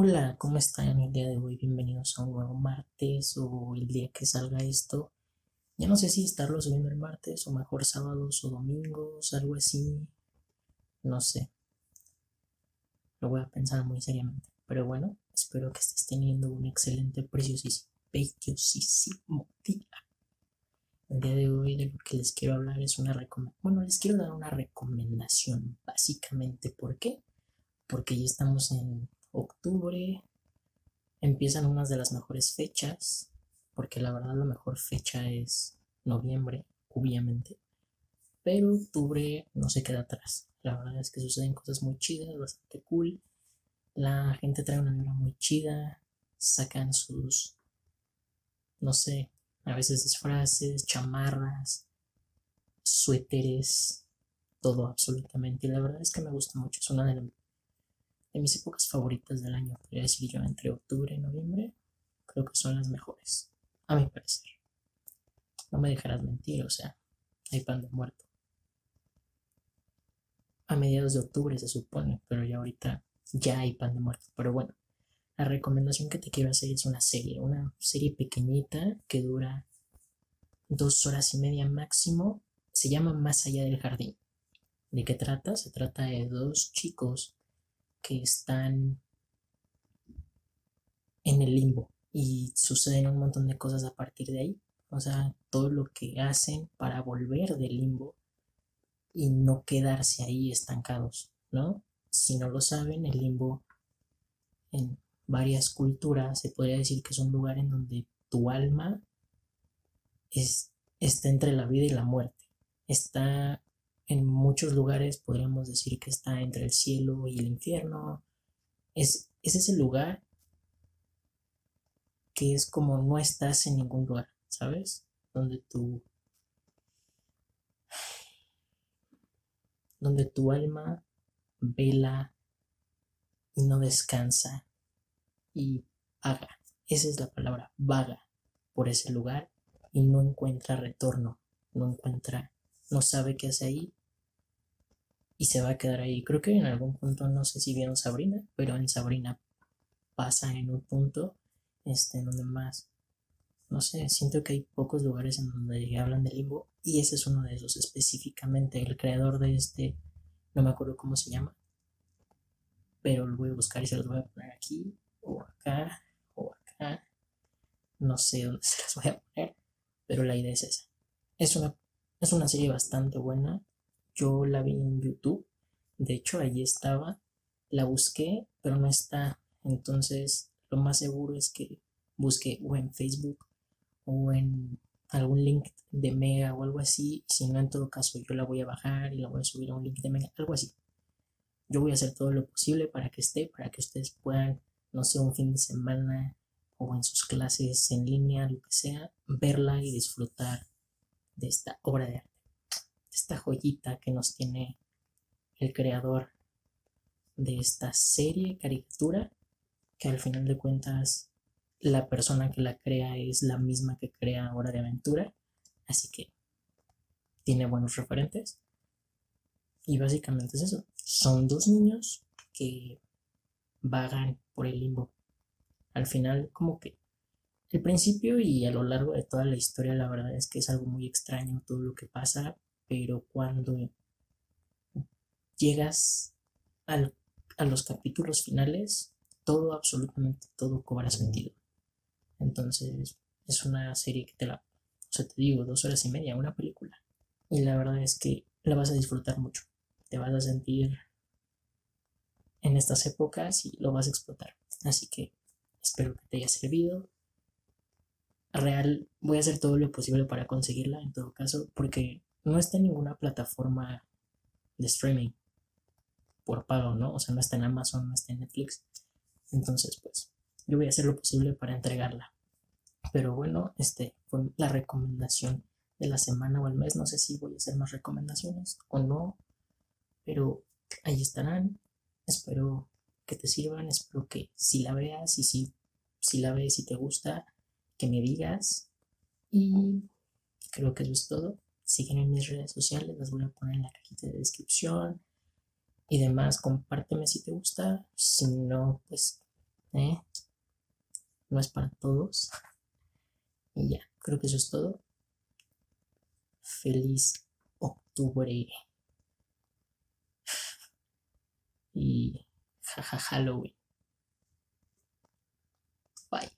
Hola, ¿cómo están el día de hoy? Bienvenidos a un nuevo martes o el día que salga esto. Ya no sé si estarlo subiendo el martes o mejor sábados o domingos, algo así. No sé. Lo voy a pensar muy seriamente. Pero bueno, espero que estés teniendo un excelente, preciosísimo, preciosísimo día. El día de hoy de lo que les quiero hablar es una recomendación. Bueno, les quiero dar una recomendación, básicamente. ¿Por qué? Porque ya estamos en octubre, empiezan unas de las mejores fechas, porque la verdad la mejor fecha es noviembre, obviamente. Pero octubre no se queda atrás. La verdad es que suceden cosas muy chidas, bastante cool. La gente trae una vibra muy chida, sacan sus, no sé, a veces disfraces, chamarras, suéteres, todo absolutamente. Y la verdad es que me gusta mucho. Es una de, mis épocas favoritas del año, podría decir yo, entre octubre y noviembre. Creo que son las mejores, a mi parecer. No me dejarás mentir, o sea, hay pan de muerto. A mediados de octubre se supone, pero ya ahorita ya hay pan de muerto. Pero bueno, la recomendación que te quiero hacer es una serie, una serie pequeñita que dura dos horas y media máximo. Se llama Más allá del jardín. ¿De qué trata? Se trata de dos chicos que están en el limbo y suceden un montón de cosas a partir de ahí. O sea, todo lo que hacen para volver del limbo y no quedarse ahí estancados, ¿no? Si no lo saben, el limbo en varias culturas, se podría decir que es un lugar en donde tu alma es, está entre la vida y la muerte. Está en muchos lugares, podríamos decir que está entre el cielo y el infierno. Es, es ese lugar que es como no estás en ningún lugar, ¿sabes? Donde tú... Donde tu alma vela y no descansa y vaga. Esa es la palabra, vaga por ese lugar y no encuentra retorno, no encuentra, no sabe qué hace ahí y se va a quedar ahí. Creo que en algún punto, no sé si vieron Sabrina, pero en Sabrina pasa en un punto este, en donde más, no sé, siento que hay pocos lugares en donde hablan de limbo y ese es uno de esos específicamente. El creador de este, no me acuerdo cómo se llama, pero lo voy a buscar y se los voy a poner aquí o acá o acá. No sé dónde se las voy a poner, pero la idea es esa. Es una, es una serie bastante buena. Yo la vi en YouTube. De hecho, allí estaba. La busqué, pero no está. Entonces, lo más seguro es que busque o en Facebook o en algún link de Mega o algo así. Si no, en todo caso, yo la voy a bajar y la voy a subir a un link de Mega, algo así. Yo voy a hacer todo lo posible para que esté, para que ustedes puedan no sé, un fin de semana o en sus clases en línea, lo que sea, verla y disfrutar de esta obra de arte, esta joyita que nos tiene el creador de esta serie, caricatura, que al final de cuentas la persona que la crea es la misma que crea Hora de Aventura, así que tiene buenos referentes. Y básicamente es eso. Son dos niños que vagan por el limbo. Al final, como que el principio y a lo largo de toda la historia, la verdad es que es algo muy extraño todo lo que pasa, pero cuando llegas a los capítulos finales, todo, absolutamente todo cobra sentido. Entonces, es una serie que te la, o sea, te digo, dos horas y media, una película. Y la verdad es que la vas a disfrutar mucho. Te vas a sentir en estas épocas y lo vas a explotar. Así que espero que te haya servido. Real, voy a hacer todo lo posible para conseguirla en todo caso, porque no está en ninguna plataforma de streaming por pago, ¿no? O sea, no está en Amazon, no está en Netflix. Entonces, pues, yo voy a hacer lo posible para entregarla. Pero bueno, este fue la recomendación de la semana o el mes. No sé si voy a hacer más recomendaciones o no, pero ahí estarán. Espero que te sirvan, espero que si la veas y si, si la ves y te gusta, que me digas. Y creo que eso es todo sígueme en mis redes sociales, las voy a poner en la cajita de descripción y demás. Compárteme si te gusta, si no, pues ¿eh? no es para todos. Y ya, creo que eso es todo. Feliz octubre. Y jaja Halloween. Bye.